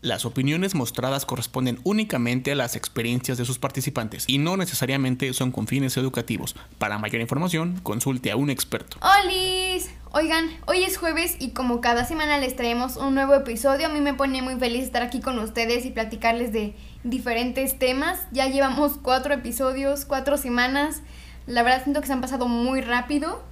Las opiniones mostradas corresponden únicamente a las experiencias de sus participantes y no necesariamente son con fines educativos. Para mayor información, consulte a un experto. ¡Holis! Oigan, hoy es jueves y como cada semana les traemos un nuevo episodio, a mí me pone muy feliz estar aquí con ustedes y platicarles de diferentes temas. Ya llevamos cuatro episodios, cuatro semanas. La verdad siento que se han pasado muy rápido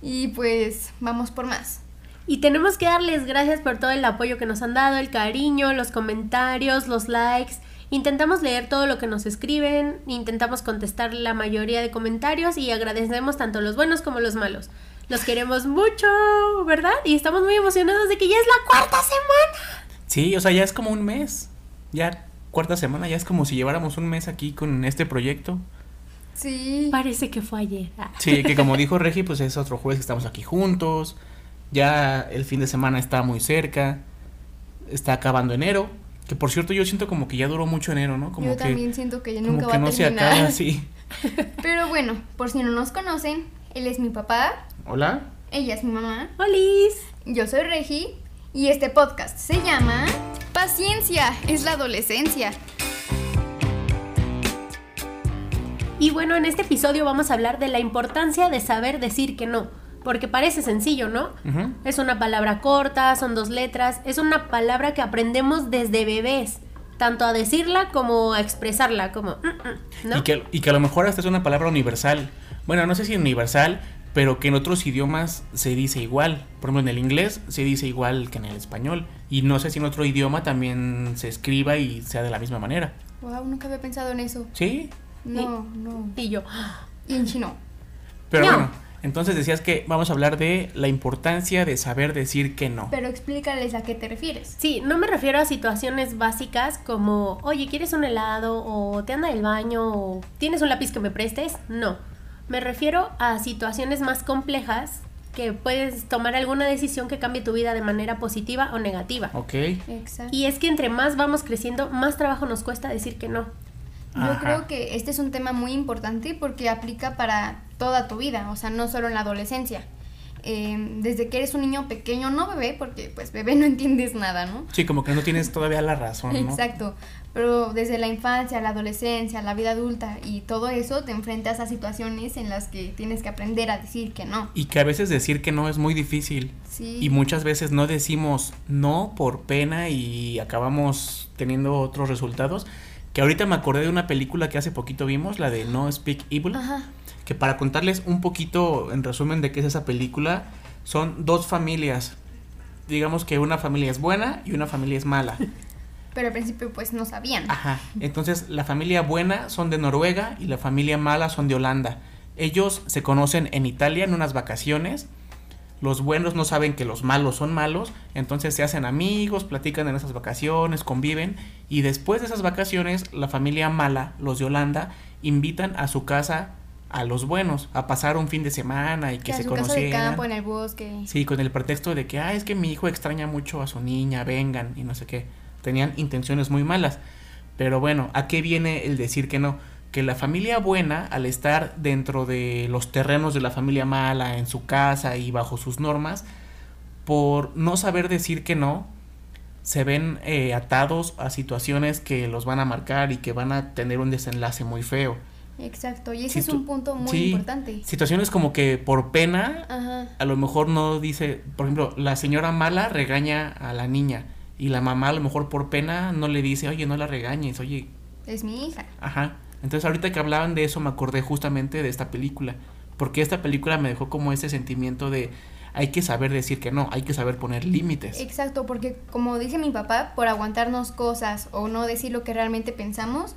y pues vamos por más. Y tenemos que darles gracias por todo el apoyo que nos han dado, el cariño, los comentarios, los likes. Intentamos leer todo lo que nos escriben, intentamos contestar la mayoría de comentarios y agradecemos tanto los buenos como los malos. Los queremos mucho, ¿verdad? Y estamos muy emocionados de que ya es la cuarta semana. Sí, o sea, ya es como un mes. Ya cuarta semana, ya es como si lleváramos un mes aquí con este proyecto. Sí. Parece que fue ayer. Sí, que como dijo Regi, pues es otro jueves que estamos aquí juntos. Ya el fin de semana está muy cerca. Está acabando enero. Que por cierto, yo siento como que ya duró mucho enero, ¿no? Como Yo que, también siento que ya como nunca que va no a se terminar. acaba, sí. Pero bueno, por si no nos conocen, él es mi papá, Hola. ella es mi mamá, ¡Holis! yo soy Regi y este podcast se llama Paciencia, es la adolescencia. Y bueno, en este episodio vamos a hablar de la importancia de saber decir que no. Porque parece sencillo, ¿no? Es una palabra corta, son dos letras, es una palabra que aprendemos desde bebés, tanto a decirla como a expresarla, como, mm, mm, ¿no? Y, que, y que a lo mejor hasta es una palabra universal. Bueno, no sé si universal, pero que en otros idiomas se dice igual. Por ejemplo, en el inglés se dice igual que en el español. Y no sé si en otro idioma también se escriba y sea de la misma manera. Wow, nunca había pensado en eso. ¿Sí? No, no. Y yo, Y en chino. Pero No. bueno, entonces decías que vamos a hablar de la importancia de saber decir que no. Pero explícales a qué te refieres. sí, no me refiero a situaciones básicas como, oye, ¿quieres un helado? o te anda el baño? o ¿tienes un lápiz que me prestes? No, me refiero a situaciones más complejas que puedes tomar alguna decisión que cambie tu vida de manera positiva o negativa. Ok. Exacto. Y es que entre más vamos creciendo, más trabajo nos cuesta decir que no. Yo Ajá. creo que este es un tema muy importante porque aplica para toda tu vida, o sea, no solo en la adolescencia. Eh, desde que eres un niño pequeño, no bebé, porque pues bebé no entiendes nada, ¿no? Sí, como que no tienes todavía la razón, ¿no? Exacto, pero desde la infancia, la adolescencia, la vida adulta y todo eso te enfrentas a situaciones en las que tienes que aprender a decir que no. Y que a veces decir que no es muy difícil. Sí. Y muchas veces no decimos no por pena y acabamos teniendo otros resultados. Que ahorita me acordé de una película que hace poquito vimos, la de No Speak Evil. Ajá. Que para contarles un poquito en resumen de qué es esa película, son dos familias. Digamos que una familia es buena y una familia es mala. Pero al principio pues no sabían. Ajá. Entonces la familia buena son de Noruega y la familia mala son de Holanda. Ellos se conocen en Italia en unas vacaciones. Los buenos no saben que los malos son malos, entonces se hacen amigos, platican en esas vacaciones, conviven y después de esas vacaciones la familia mala, los de Holanda, invitan a su casa a los buenos a pasar un fin de semana y que, se conocieran. campo en el bosque. Sí, con el pretexto de que, ah, es que mi hijo extraña mucho a su niña, vengan y no sé qué. Tenían intenciones muy malas. Pero bueno, ¿a qué viene el decir que no? Que la familia buena, al estar dentro de los terrenos de la familia mala, en su casa y bajo sus normas, por no saber decir que no, se ven eh, atados a situaciones que los van a marcar y que van a tener un desenlace muy feo. Exacto, y ese es un punto muy sí, importante. Situaciones como que por pena Ajá. a lo mejor no dice, por ejemplo, la señora mala regaña a la niña y la mamá a lo mejor por pena no le dice, oye, no la regañes, oye, Es mi hija. ajá. Entonces ahorita que hablaban de eso me acordé justamente de esta película, porque esta película me dejó como ese sentimiento de hay que saber decir que no, hay que saber poner límites. Exacto, porque como dice mi papá, por aguantarnos cosas o no decir lo que realmente pensamos,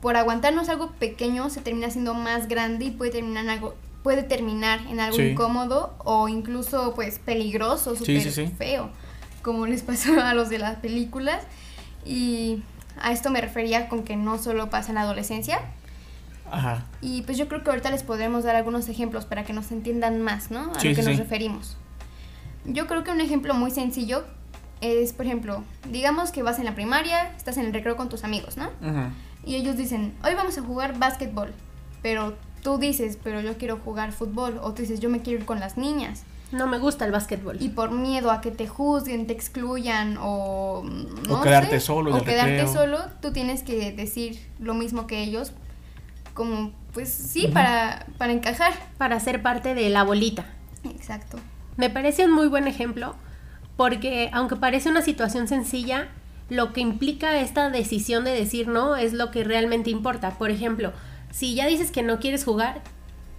por aguantarnos algo pequeño se termina siendo más grande y puede terminar en algo puede terminar en algo Sí. incómodo o incluso pues peligroso, súper sí, sí. feo, como les pasó a los de las películas. Y a esto me refería con que no solo pasa en la adolescencia. Ajá. Y pues yo creo que ahorita les podremos dar algunos ejemplos para que nos entiendan más, ¿no? A lo que nos referimos. Yo creo que un ejemplo muy sencillo es, por ejemplo, digamos que vas en la primaria, estás en el recreo con tus amigos, ¿no? Ajá. Y ellos dicen, hoy vamos a jugar básquetbol. Pero tú dices, pero yo quiero jugar fútbol. O tú dices, yo me quiero ir con las niñas. No me gusta el básquetbol. Y por miedo a que te juzguen, te excluyan o... No O quedarte sé, solo O quedarte recreo. solo, tú tienes que decir lo mismo que ellos. Como, pues sí, para, para encajar. Para ser parte de la bolita. Exacto. Me parece un muy buen ejemplo porque aunque parece una situación sencilla, lo que implica esta decisión de decir no es lo que realmente importa. Por ejemplo, si ya dices que no quieres jugar,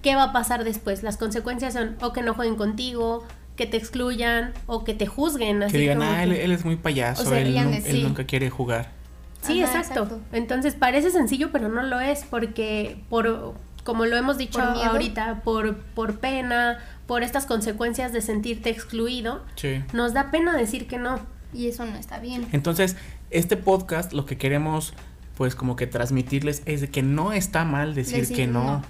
¿qué va a pasar después? Las consecuencias son o que no jueguen contigo, que te excluyan o que te juzguen. Así que digan, como ah, que- él, él es muy payaso, O él, nunca quiere jugar. Sí, Ajá, exacto. exacto. Entonces parece sencillo, pero no lo es porque por como lo hemos dicho Por ahorita, por por pena, por estas consecuencias de sentirte excluido, Sí. nos da pena decir que no. Y eso no está bien. Entonces, este podcast lo que queremos pues como que transmitirles es de que no está mal decir, Decir que no. no.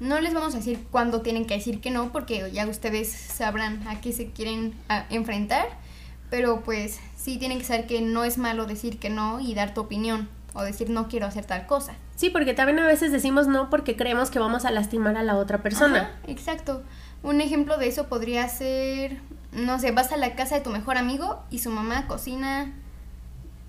No les vamos a decir cuándo tienen que decir que no, porque ya ustedes sabrán a qué se quieren a, enfrentar. Pero pues sí tienen que saber que no es malo decir que no y dar tu opinión. O decir no quiero hacer tal cosa. Sí, porque también a veces decimos no porque creemos que vamos a lastimar a la otra persona. Ajá, exacto. Un ejemplo de eso podría ser, no sé, vas a la casa de tu mejor amigo y su mamá cocina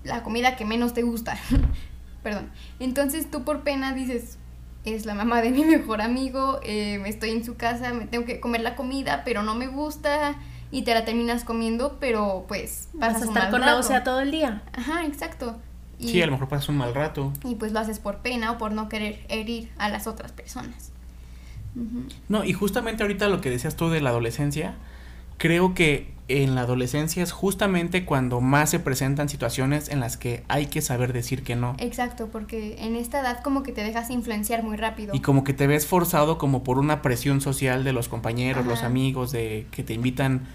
la comida que menos te gusta. Perdón. Entonces tú por pena dices, es la mamá de mi mejor amigo, eh, estoy en su casa, me tengo que comer la comida, pero no me gusta y te la terminas comiendo, pero pues Vas a estar con rato. todo el día. Ajá, exacto. Y, Sí, a lo mejor pasas un mal rato. y pues lo haces por pena o por no querer herir a las otras personas. No, y justamente ahorita lo que decías tú de la adolescencia, creo que en la adolescencia es justamente cuando más se presentan situaciones en las que hay que saber decir que no. Exacto, porque en esta edad como que te dejas influenciar muy rápido. Y como que te ves forzado como por una presión social de los compañeros, los amigos, de que te invitan,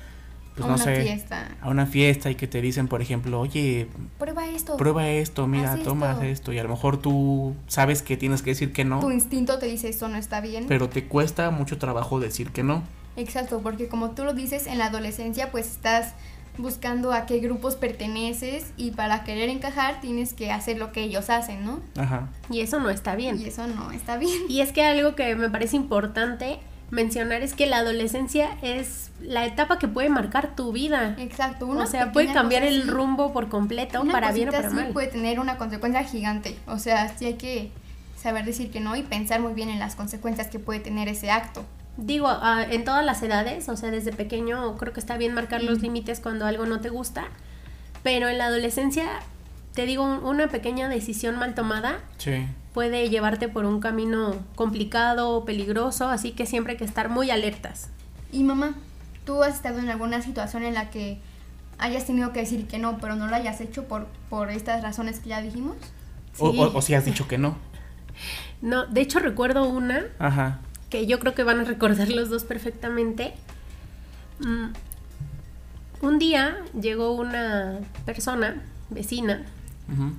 pues a no una sé, fiesta. a una fiesta y que te dicen, por ejemplo, oye, Prueba esto. prueba esto, mira, Haz toma esto. esto. Y a lo mejor tú sabes que tienes que decir que no, Tu instinto te dice esto no está bien. pero te cuesta mucho trabajo decir que no. Exacto, porque como tú lo dices, en la adolescencia pues estás buscando a qué grupos perteneces y para querer encajar tienes que hacer lo que ellos hacen, ¿no? Ajá. Y eso no está bien. Y eso no está bien. Y es que algo que me parece importante mencionar es que la adolescencia es la etapa que puede marcar tu vida. Exacto. Una o sea, puede cambiar el así, rumbo por completo, una para bien o para así mal. puede tener una consecuencia gigante. O sea, sí hay que saber decir que no y pensar muy bien en las consecuencias que puede tener ese acto. Digo, ah, en todas las edades, o sea, desde pequeño creo que está bien marcar los límites cuando algo no te gusta, pero en la adolescencia, te digo, un- una pequeña decisión mal tomada Sí. Puede llevarte por un camino complicado o peligroso, así que siempre hay que estar muy alertas. Y mamá, ¿tú has estado en alguna situación en la que hayas tenido que decir que no, pero no lo hayas hecho por, por estas razones que ya dijimos? O, Sí. o- o si has dicho que no. No, de hecho recuerdo una Ajá. que yo creo que van a recordar los dos perfectamente. Mm, un día llegó una persona, vecina,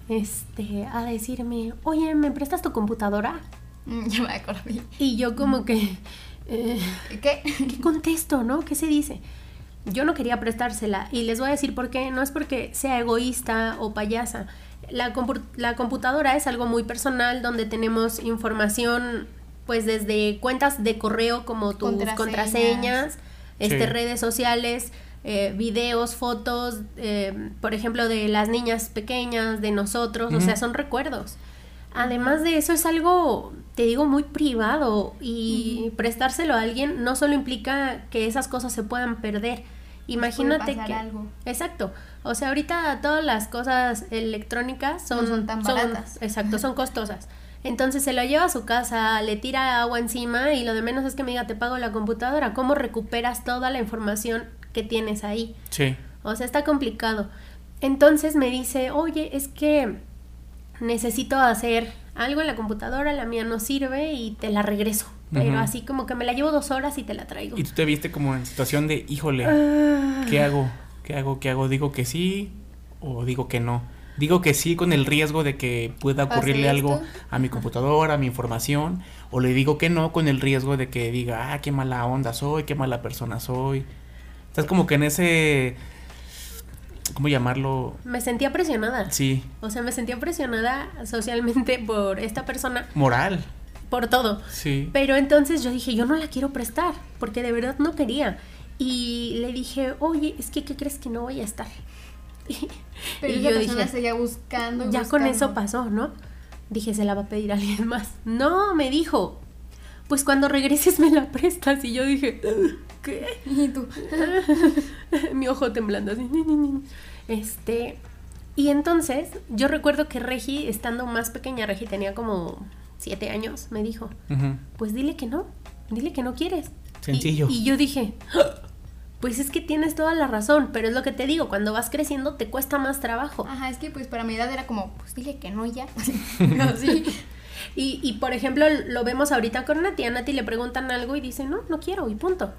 Este, a decirme, oye, ¿me prestas tu computadora? Mm, ya me acordé. Y yo como que, eh, ¿Qué? ¿qué contesto, no? ¿Qué se dice? Yo no quería prestársela y les voy a decir por qué. No es porque sea egoísta o payasa. La, compu- la computadora es algo muy personal donde tenemos información pues desde cuentas de correo como tus Contraseñas. contraseñas, este, Sí. redes sociales, eh, videos, fotos, eh, por ejemplo, de las niñas pequeñas, de nosotros, o sea, son recuerdos. Además de eso es algo, te digo, muy privado y prestárselo a alguien no solo implica que esas cosas se puedan perder. Imagínate pasar que... algo. Exacto. O sea, ahorita todas las cosas electrónicas son, No son tan baratas. Exacto, son costosas. Entonces se lo lleva a su casa, le tira agua encima y lo de menos es que me diga, te pago la computadora. ¿Cómo recuperas toda la información que tienes ahí? Sí. O sea, está complicado. Entonces me dice, oye, es que necesito hacer algo en la computadora, la mía no sirve y te la regreso. Pero así como que me la llevo dos horas y te la traigo. Y tú te viste como en situación de, híjole, Ah. ¿qué hago? ¿Qué hago? ¿Qué hago? ¿Digo que sí o digo que no? Digo que sí con el riesgo de que pueda ¿Pase ocurrirle algo a mi computadora, a mi información, o le digo que no con el riesgo de que diga, ah, qué mala onda soy, qué mala persona soy. Estás como que en ese, ¿cómo llamarlo? Me sentía presionada. Sí, O sea, me sentía presionada socialmente por esta persona, moral. por todo. Sí. Pero entonces yo dije, yo no la quiero prestar, porque de verdad no quería. Y le dije, oye, es que, ¿qué crees que no voy a estar? Pero y esa yo persona dije, seguía buscando. y ya con eso pasó, ¿no? Dije, se la va a pedir a alguien más. No, me dijo, pues cuando regreses me la prestas. Y yo dije, ¿qué? Y tú, Mi ojo temblando así. Este. Y entonces, yo recuerdo que Regi, estando más pequeña, Regi tenía como siete años, me dijo, pues dile que no, dile que no quieres. Sencillo. Y, y yo dije, "Ah, pues es que tienes toda la razón, pero es lo que te digo, cuando vas creciendo te cuesta más trabajo. ajá, es que pues para mi edad era como, pues dile que no ya. Así. Y, y por ejemplo, lo vemos ahorita con Nati. A Nati le preguntan algo y dice, no, no quiero, y punto.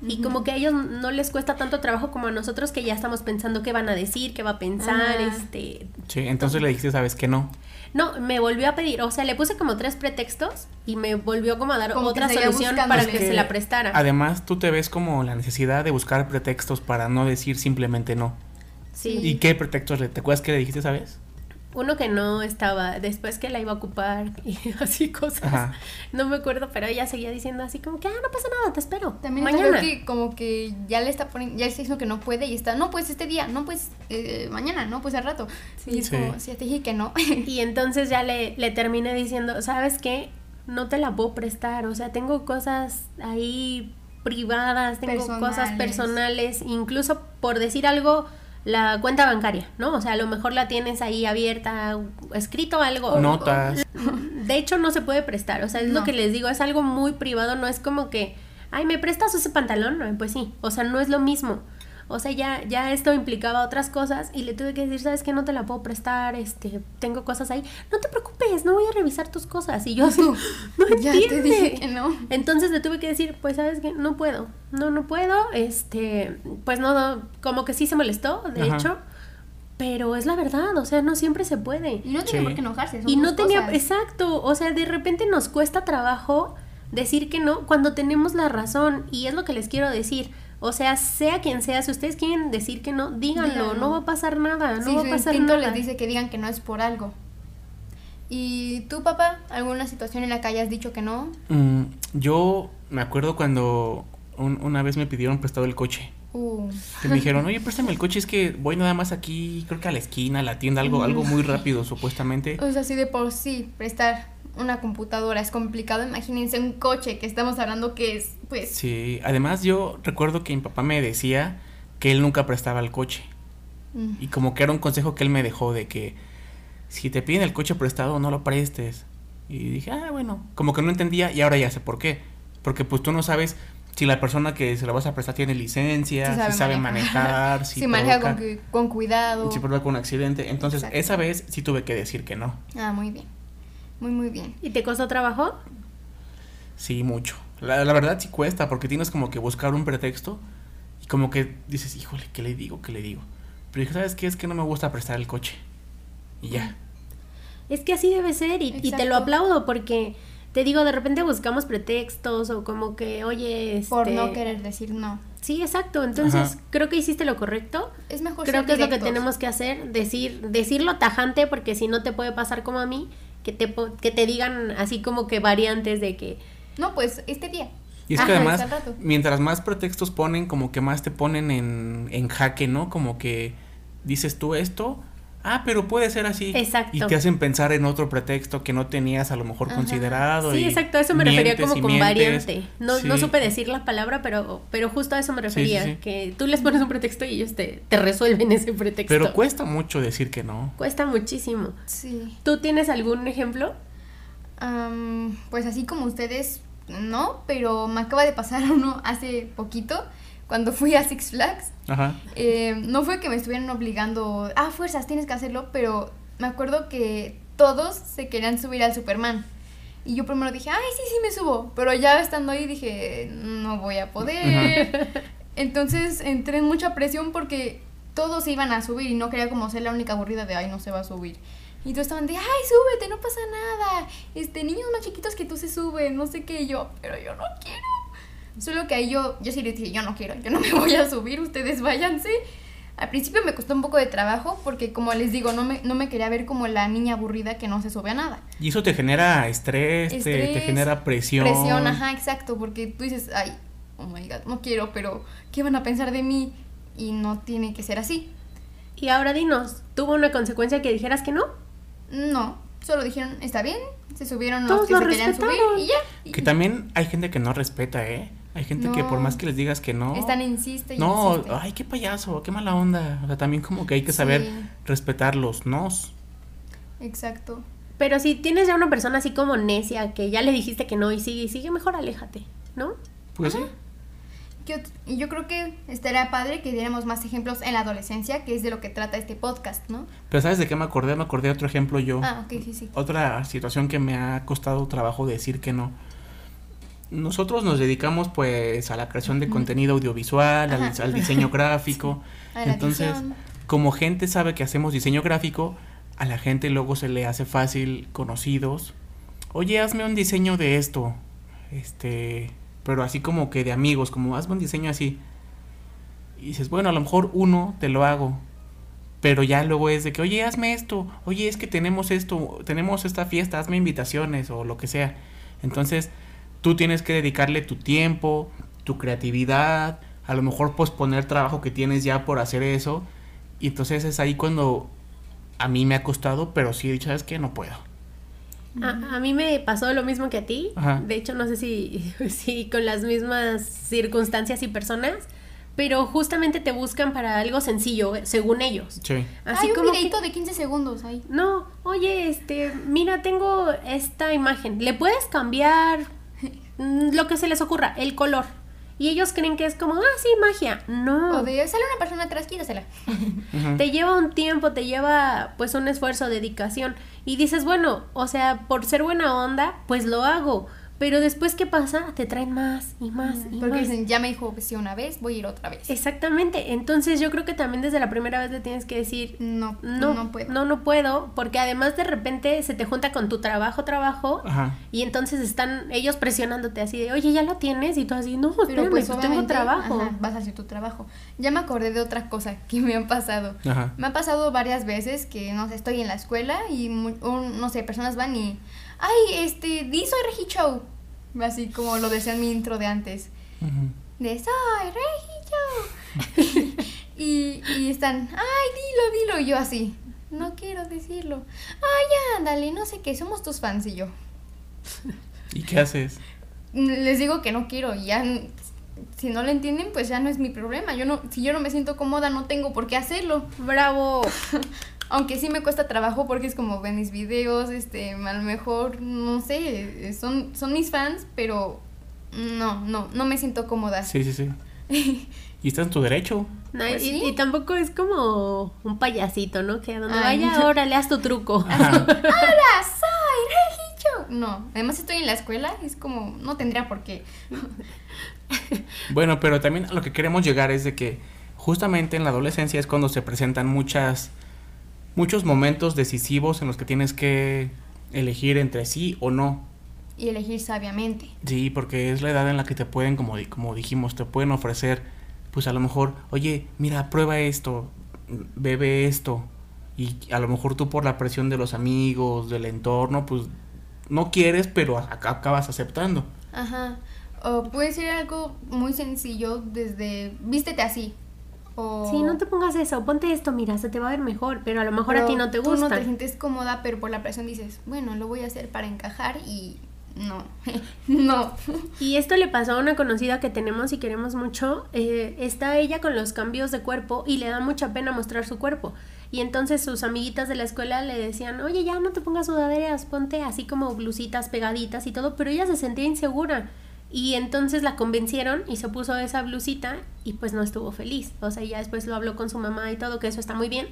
Y como que a ellos no les cuesta tanto trabajo como a nosotros que ya estamos pensando qué van a decir, qué va a pensar, Ah. este... Sí, entonces le dijiste, sabes que no. No, me volvió a pedir, o sea, le puse como tres pretextos y me volvió como a dar Como otra solución para que se la prestara. Además, tú te ves como la necesidad de buscar pretextos para no decir simplemente no. Sí. ¿Y qué pretextos le te acuerdas que le dijiste, sabes? Uno que no estaba, después que la iba a ocupar y así cosas. Ajá. No me acuerdo, pero ella seguía diciendo así como que, ah, no pasa nada, te espero. También Mañana. que como que ya le está poniendo, ya le está diciendo que no puede y está, no, pues este día, no, pues eh, mañana, no, pues al rato. y es Sí. como, si ya te dije que no. Y entonces ya le, le terminé diciendo, ¿sabes qué? No te la puedo prestar, o sea, tengo cosas ahí privadas, tengo cosas personales, incluso por decir algo, la cuenta bancaria, ¿no? O sea, a lo mejor la tienes ahí abierta, escrito algo. Notas. De hecho, no se puede prestar, o sea, es lo que les digo, es algo muy privado, no es como que, ay, ¿me prestas ese pantalón? No, pues sí, o sea, no es lo mismo. O sea, ya, ya esto implicaba otras cosas y le tuve que decir, ¿sabes qué? No te la puedo prestar, este, tengo cosas ahí. No te preocupes, no voy a revisar tus cosas. Y yo así, no ya te entiende. dije que no. Entonces le tuve que decir, pues, ¿sabes qué? No puedo, no, no puedo, este, pues no, no, como que sí se molestó, de Ajá. hecho, pero es la verdad, o sea, no siempre se puede. Y no tiene Sí. por qué enojarse. son Y no tenía, cosas. exacto, o sea, de repente nos cuesta trabajo decir que no cuando tenemos la razón y es lo que les quiero decir. O sea, sea quien sea, si ustedes quieren decir que no, díganlo, Díganlo. no va a pasar nada, no Sí, va a pasar instinto nada. les dice que digan que no es por algo. ¿Y tú, papá, alguna situación en la que hayas dicho que no? Mm, yo me acuerdo cuando un- una vez me pidieron prestado el coche. Uh, Que me dijeron, oye, préstame el coche, es que voy nada más aquí, creo que a la esquina, a la tienda, algo, algo muy rápido, supuestamente. o sea, si de por sí prestar una computadora es complicado, imagínense un coche que estamos hablando que es, pues, Sí, además yo recuerdo que mi papá me decía que él nunca prestaba el coche. mm, Y como que era un consejo que él me dejó de que si te piden el coche prestado, no lo prestes. Y dije, ah, bueno, como que no entendía y ahora ya sé por qué. Porque pues tú no sabes si la persona que se la vas a prestar tiene licencia, Si si sabe manejar. si, si maneja provoca- con, con cuidado. si provoca un accidente. Entonces, Exacto. esa vez sí tuve que decir que no. Ah, muy bien. Muy, muy bien. ¿Y te costó trabajo? Sí, mucho. La, la verdad sí cuesta porque tienes como que buscar un pretexto y como que dices, híjole, ¿qué le digo? ¿Qué le digo? Pero dije, ¿sabes qué? Es que no me gusta prestar el coche. Y ya. Es que así debe ser y, y te lo aplaudo porque te digo, de repente buscamos pretextos o como que, oye, Por este, no querer decir no. Sí, exacto. Entonces, Ajá. creo que hiciste lo correcto. Es mejor Creo ser que es lo que tenemos que hacer, decir, decirlo tajante, porque si no te puede pasar como a mí, que te, que te digan así como que variantes de que, No, pues este día. Y es que Ajá, además, mientras más pretextos ponen, como que más te ponen en, en jaque, ¿no? Como que dices tú esto, ah, pero puede ser así. Exacto. Y te hacen pensar en otro pretexto que no tenías a lo mejor Ajá. considerado. sí, y exacto, a eso me refería como con mientes. variante. No, no supe decir la palabra, pero, pero justo a eso me sí, refería, sí. que tú les pones un pretexto y ellos te, te resuelven ese pretexto. Pero cuesta mucho decir que no. Cuesta muchísimo. Sí. ¿Tú tienes algún ejemplo? Am, pues así como ustedes, no, pero me acaba de pasar uno hace poquito, cuando fui a Six Flags. Ajá. Eh, no fue que me estuvieran obligando, ah, fuerzas, tienes que hacerlo, pero me acuerdo que todos se querían subir al Superman. Y yo primero dije, ay, sí, sí me subo. Pero ya estando ahí dije, no voy a poder. Entonces entré en mucha presión porque todos se iban a subir y no quería como ser la única aburrida de, ay, no se va a subir. Y todos estaban de, ay, súbete, no pasa nada. Este, niños más chiquitos que tú se suben, no sé qué. Y yo, pero yo no quiero. Solo que ahí yo, yo sí les dije, yo no quiero, yo no me voy a subir, ustedes váyanse. Al principio me costó un poco de trabajo porque como les digo, no me, no me quería ver como la niña aburrida que no se sube a nada. Y eso te genera estrés, te- Te, Estrés, genera presión. Presión, ajá, exacto, porque tú dices, ay, oh my god, no quiero, pero ¿qué van a pensar de mí? Y no tiene que ser así. Y ahora dinos, ¿tuvo una consecuencia que dijeras que no? No, solo dijeron, está bien, se subieron los Todos que lo se querían subir respetaron. y ya. Que también hay gente que no respeta, ¿eh? Hay gente que por más que les digas que no... Están insiste y No, insiste. ay, qué payaso, qué mala onda. O sea, también como que hay que saber Sí. respetar los nos. Exacto. Pero si tienes ya una persona así como necia, que ya le dijiste que no y sigue y sigue, mejor aléjate, ¿no? Pues sí. Yo, y yo creo que estaría padre que diéramos más ejemplos en la adolescencia, que es de lo que trata este podcast, ¿no? Pero ¿sabes de qué me acordé? Me acordé de otro ejemplo yo. Ah, ok, sí, sí. Otra situación que me ha costado trabajo decir que no. Nosotros nos dedicamos pues a la creación de contenido audiovisual, al, diseño gráfico. Entonces, edición. como gente sabe que hacemos diseño gráfico, a la gente luego se le hace fácil, conocidos. Oye, hazme un diseño de esto. Este, pero así como que de amigos, como hazme un diseño así. Y dices, bueno, a lo mejor uno te lo hago. Pero ya luego es de que, oye, hazme esto. Oye, es que tenemos esto, tenemos esta fiesta, hazme invitaciones o lo que sea. Entonces, tú tienes que dedicarle tu tiempo, tu creatividad, a lo mejor posponer trabajo que tienes ya por hacer eso. Y entonces es ahí cuando a mí me ha costado, pero sí he dicho, ¿sabes qué? No puedo. A, a mí me pasó lo mismo que a ti. Ajá. De hecho, no sé si, si con las mismas circunstancias y personas, pero justamente te buscan para algo sencillo, según ellos. Sí. Así Hay un como que- videito de 15 segundos ahí. No, oye, este, mira, tengo esta imagen. ¿Le puedes cambiar lo que se les ocurra, el color? Y ellos creen que es como, ah, sí, magia. No. O de, sale una persona atrás, quítasela. Te lleva un tiempo, te lleva pues un esfuerzo, dedicación. Y dices, bueno, o sea, por ser buena onda, pues lo hago. Pero después, ¿qué pasa? Te traen más y más y Porque más. dicen, ya me dijo que sí una vez, voy a ir otra vez. Exactamente. Entonces yo creo que también desde la primera vez le tienes que decir, No, no, no puedo. no, no puedo, porque además de repente se te junta con tu trabajo, trabajo, Ajá. y entonces están ellos presionándote así de, oye, ya lo tienes, y tú así, no, Pero espérame, pues pues tengo trabajo. ajá, vas a hacer tu trabajo. Ya me acordé de otra cosa que me ha pasado. Ajá. Me ha pasado varias veces que, no sé, estoy en la escuela y, un- no sé, personas van y, ay, este, di soy Regi Show. Así como lo decía en mi intro de antes. De soy Regi Show. y, y están, ay, dilo, dilo. Y yo así, no quiero decirlo. Ay, ándale, no sé qué, somos tus fans. Y yo, ¿Y qué haces? les digo que no quiero y ya si no lo entienden pues ya no es mi problema yo no si yo no me siento cómoda no tengo por qué hacerlo Bravo. aunque sí me cuesta trabajo porque es como ven mis videos este a lo mejor no sé son son mis fans pero no no no me siento cómoda Sí, sí, sí. Y está en tu derecho. No, Pues y, sí. y tampoco es como un payasito, ¿no? Que a donde Ay, vaya, no. ahora le haz tu truco. Hola soy Regi Show no además estoy en la escuela es como no tendría por qué Bueno, pero también a lo que queremos llegar es de que justamente en la adolescencia es cuando se presentan muchas muchos momentos decisivos en los que tienes que elegir entre sí o no. y elegir sabiamente Sí, porque es la edad en la que te pueden, como, como dijimos, te pueden ofrecer, pues a lo mejor, oye, mira, prueba esto, bebe esto. Y a lo mejor tú por la presión de los amigos, del entorno, pues no quieres, pero acabas aceptando. Ajá. O puede ser algo muy sencillo desde vístete así. O Sí, no te pongas eso, ponte esto, mira, se te va a ver mejor, pero a lo mejor a pero ti no te Tú gusta. no te sientes cómoda, pero por la presión dices, bueno, lo voy a hacer para encajar y no. no. Y esto le pasó a una conocida que tenemos y queremos mucho. eh, está ella con los cambios de cuerpo y le da mucha pena mostrar su cuerpo. Y entonces sus amiguitas de la escuela le decían, oye, ya no te pongas sudaderas, ponte así como blusitas pegaditas y todo, pero ella se sentía insegura. Y entonces la convencieron y se puso esa blusita y pues no estuvo feliz. O sea, ya después lo habló con su mamá y todo, que eso está muy bien.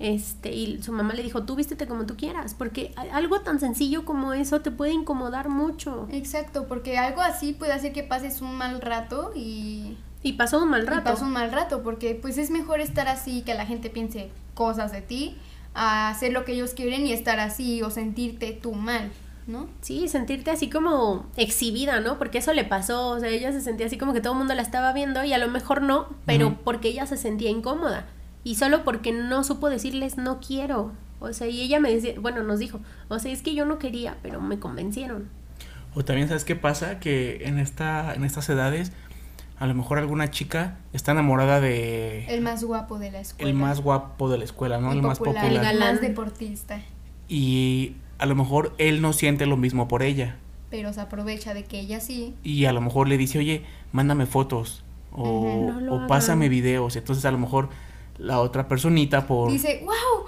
Este, y su mamá le dijo, tú vístete como tú quieras, porque algo tan sencillo como eso te puede incomodar mucho. Exacto, porque algo así puede hacer que pases un mal rato y, Y pasó un mal y rato. pasas un mal rato, porque pues es mejor estar así que la gente piense cosas de ti a hacer lo que ellos quieren y estar así o sentirte tú mal, ¿no? Sí, sentirte así como exhibida, ¿no? Porque eso le pasó, o sea, ella se sentía así como que todo el mundo la estaba viendo y a lo mejor no, pero porque ella se sentía incómoda y solo porque no supo decirles no quiero. O sea, y ella me decía, bueno, nos dijo, o sea, es que yo no quería, pero me convencieron. O también, ¿sabes qué pasa? Que en, esta, en estas edades A lo mejor alguna chica está enamorada de El más guapo de la escuela. el más guapo de la escuela, ¿no? el El más popular. El galán. más deportista. Y a lo mejor él no siente lo mismo por ella. Pero se aprovecha de que ella sí. Y a lo mejor le dice, oye, mándame fotos. O. No o pásame videos. Entonces a lo mejor la otra personita por... Dice, wow,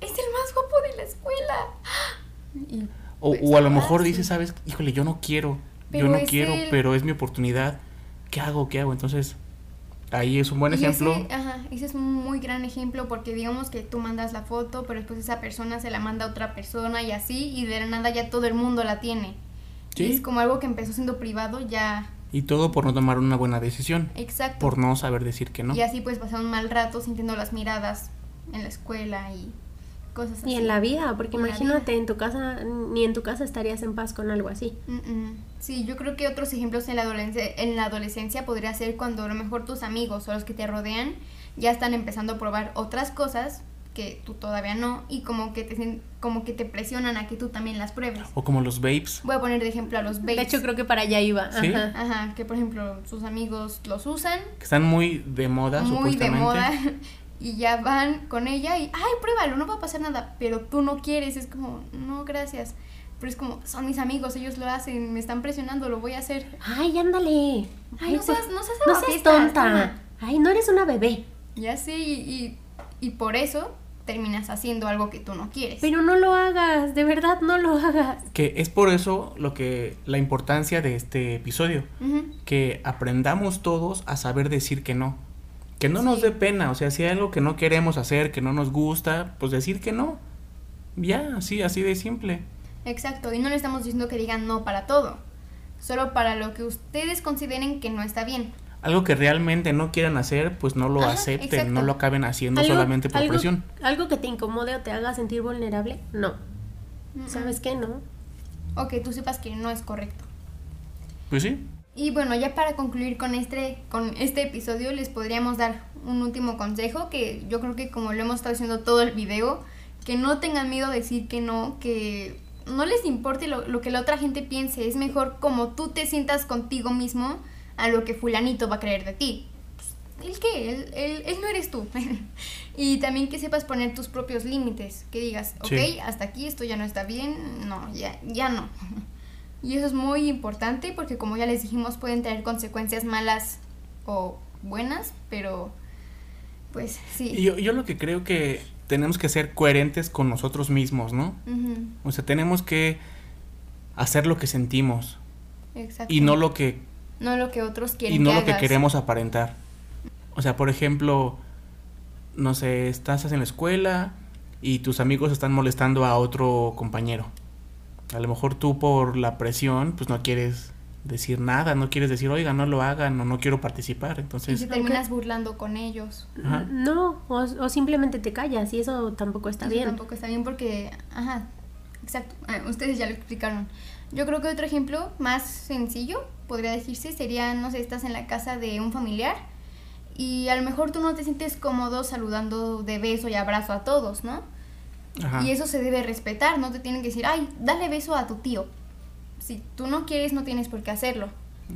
es el más guapo de la escuela. Y, o, pues, o a lo ah, mejor sí. dice, sabes, híjole, yo no quiero. Pero yo no quiero, él. pero es mi oportunidad. ¿Qué hago? ¿Qué hago? Entonces, ahí es un buen Y ejemplo. Ese, ajá, ese es un muy gran ejemplo porque digamos que tú mandas la foto, pero después esa persona se la manda a otra persona y así, y de la nada ya todo el mundo la tiene. Sí. Y es como algo que empezó siendo privado, ya. Y todo por no tomar una buena decisión. Exacto. Por no saber decir que no. Y así pues pasar un mal rato sintiendo las miradas en la escuela y cosas así. Y en la vida, porque En imagínate, en tu casa, ni en tu casa estarías en paz con algo así. Mm, mm. Sí, yo creo que otros ejemplos en la, adolescencia, en la adolescencia podría ser cuando a lo mejor tus amigos o los que te rodean ya están empezando a probar otras cosas que tú todavía no y como que te como que te presionan a que tú también las pruebes. O como los babes. Voy a poner de ejemplo a los babes. De hecho, creo que para allá iba. ¿Sí? Ajá. Ajá, que por ejemplo sus amigos los usan Que están muy de moda, muy de supuestamente. moda y ya van con ella y ay pruébalo no va a pasar nada pero tú no quieres es como no gracias pero es como son mis amigos ellos lo hacen me están presionando lo voy a hacer Ay, ándale. Ay, no seas- no seas no seas tonta. toma. Ay, no eres una bebé. ya sé y, y, y por eso terminas haciendo algo que tú no quieres Pero no lo hagas, de verdad no lo hagas. Que es por eso lo que la importancia de este episodio. Que aprendamos todos a saber decir que no. Que no nos Sí. dé pena. O sea, si hay algo que no queremos hacer, que no nos gusta, pues decir que no. Ya, así, así de simple. exacto y no le estamos diciendo que digan no para todo solo para lo que ustedes consideren que no está bien Algo que realmente no quieran hacer, pues no lo Ajá, acepten, exacto. no lo acaben haciendo Algo- solamente por algo- presión. Algo que te incomode o te haga sentir vulnerable, no. Mm, ¿Sabes qué? No. o que tú sepas que no es correcto Pues sí. Y bueno, ya para concluir con este, con este episodio, les podríamos dar un último consejo que yo creo que como lo hemos estado haciendo todo el video, que no tengan miedo a decir que no, que no les importe lo, lo que la otra gente piense, es mejor como tú te sientas contigo mismo a lo que fulanito va a creer de ti. ¿El qué? Él, él- él no eres tú. y también que sepas poner tus propios límites, que digas, ok, Sí. hasta aquí esto ya no está bien, no, ya, ya no. Y eso es muy importante porque como ya les dijimos pueden traer consecuencias malas o buenas, pero pues sí. Y yo, yo lo que creo que tenemos que ser coherentes con nosotros mismos, ¿no? Ujú, O sea, tenemos que hacer lo que sentimos Exacto. y no lo que No lo que otros quieren y no que lo que queremos aparentar. O sea, por ejemplo, no sé, estás en la escuela y tus amigos están molestando a otro compañero. A lo mejor tú por la presión, pues no quieres decir nada, no quieres decir, oiga, no lo hagan o no quiero participar. Y Entonces, te terminas burlando con ellos. Ajá. No, o, o simplemente te callas y eso tampoco está Eso bien. Tampoco está bien porque, ajá, exacto, ah, ustedes ya lo explicaron. Yo creo que otro ejemplo más sencillo, podría decirse, sería, no sé, estás en la casa de un familiar y a lo mejor tú no te sientes cómodo saludando de beso y abrazo a todos, ¿no? Ajá. Y eso se debe respetar, no te tienen que decir, ay, dale beso a tu tío. Si tú no quieres, no tienes por qué hacerlo,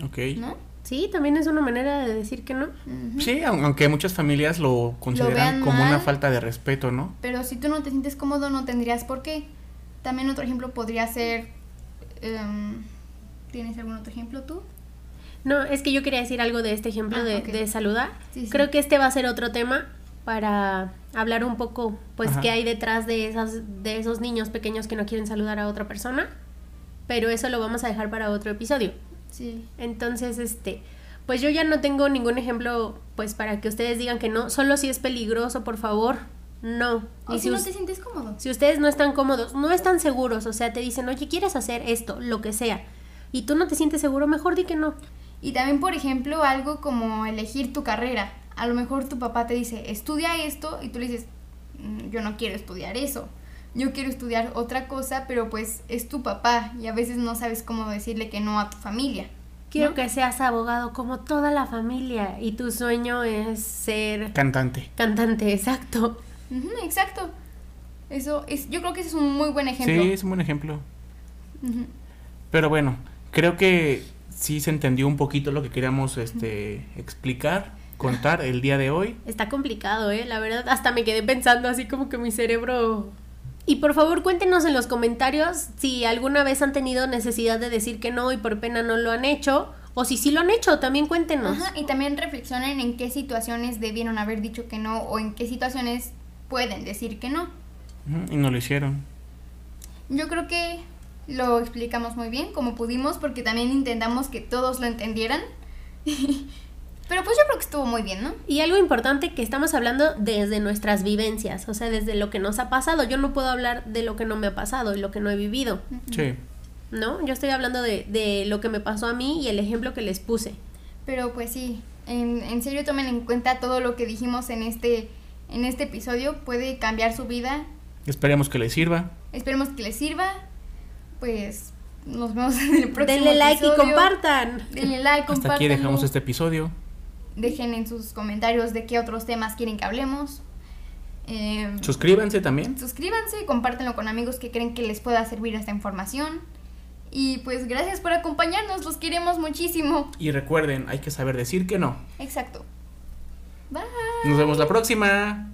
Ok. ¿no? Sí, también es una manera de decir que no. Ujú. Sí, aun- aunque muchas familias lo consideran vean como una mal. falta de respeto, ¿no? Pero si tú no te sientes cómodo, no tendrías por qué. También otro ejemplo podría ser... em, ¿Tienes algún otro ejemplo tú? No, es que yo quería decir algo de este ejemplo Ah, de, ok. de saludar. Sí, sí. Creo que este va a ser otro tema para hablar un poco, pues, Ajá. qué hay detrás de, esas, de esos niños pequeños que no quieren saludar a otra persona. Pero eso lo vamos a dejar para otro episodio. Sí. Entonces, este, pues yo ya no tengo ningún ejemplo, pues, para que ustedes digan que no. Solo si es peligroso, por favor, no. O Y si no te sientes cómodo. si ustedes no están cómodos, no están seguros, o sea, te dicen, oye, ¿quieres hacer esto? Lo que sea. Y tú no te sientes seguro, mejor di que no. Y también, por ejemplo, algo como elegir tu carrera. A lo mejor tu papá te dice, estudia esto, y tú le dices, "Mm, yo no quiero estudiar eso. Yo quiero estudiar otra cosa, pero pues es tu papá y a veces no sabes cómo decirle que no a tu familia. Quiero ¿no? que seas abogado como toda la familia y tu sueño es ser Cantante. cantante, exacto. Exacto. Eso es, yo creo que ese es un muy buen ejemplo. Sí, es un buen ejemplo. Pero bueno, creo que sí se entendió un poquito lo que queríamos este, explicar, contar el día de hoy. Está complicado, ¿eh? La verdad, hasta me quedé pensando así como que mi cerebro... Y por favor cuéntenos en los comentarios si alguna vez han tenido necesidad de decir que no y por pena no lo han hecho. O si sí lo han hecho, también cuéntenos. Ajá, y también reflexionen en qué situaciones debieron haber dicho que no o en qué situaciones pueden decir que no. Y no lo hicieron. Yo creo que lo explicamos muy bien, como pudimos, porque también intentamos que todos lo entendieran. Pero pues yo creo que estuvo muy bien, ¿no? Y algo importante que estamos hablando desde nuestras vivencias, o sea, desde lo que nos ha pasado. Yo no puedo hablar de lo que no me ha pasado y lo que no he vivido, Sí. ¿no? Yo estoy hablando de, de lo que me pasó a mí y el ejemplo que les puse. Pero pues sí, en, en serio tomen en cuenta todo lo que dijimos en este, en este episodio. Puede cambiar su vida. Esperemos que les sirva. Esperemos que les sirva. Pues nos vemos en el próximo Denle like y compartan. Denle like, Hasta aquí dejamos este episodio. Dejen en sus comentarios de qué otros temas quieren que hablemos. Eh, Suscríbanse también. suscríbanse, compártenlo con amigos que creen que les pueda servir esta información. Y pues gracias por acompañarnos, los queremos muchísimo. Y recuerden, hay que saber decir que no. Exacto. Bye. Nos vemos la próxima.